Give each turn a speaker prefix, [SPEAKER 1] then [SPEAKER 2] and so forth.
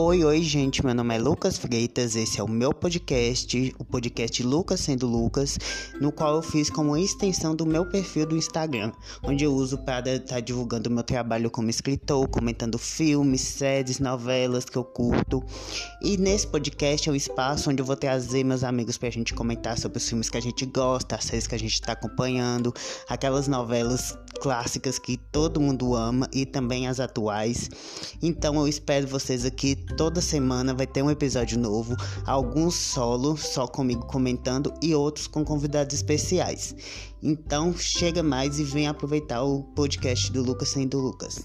[SPEAKER 1] Oi, oi, gente. Meu nome é Lucas Freitas. Esse é o meu podcast, o podcast Lucas Sendo Lucas, no qual eu fiz como extensão do meu perfil do Instagram, onde eu uso para estar tá divulgando meu trabalho como escritor, comentando filmes, séries, novelas que eu curto. E nesse podcast é o espaço onde eu vou trazer meus amigos para a gente comentar sobre os filmes que a gente gosta, as séries que a gente está acompanhando, aquelas novelas clássicas que todo mundo ama e também as atuais. Então eu espero vocês aqui toda semana vai ter um episódio novo, alguns solo, só comigo comentando e outros com convidados especiais. Então chega mais e vem aproveitar o podcast do Lucas sendo Lucas.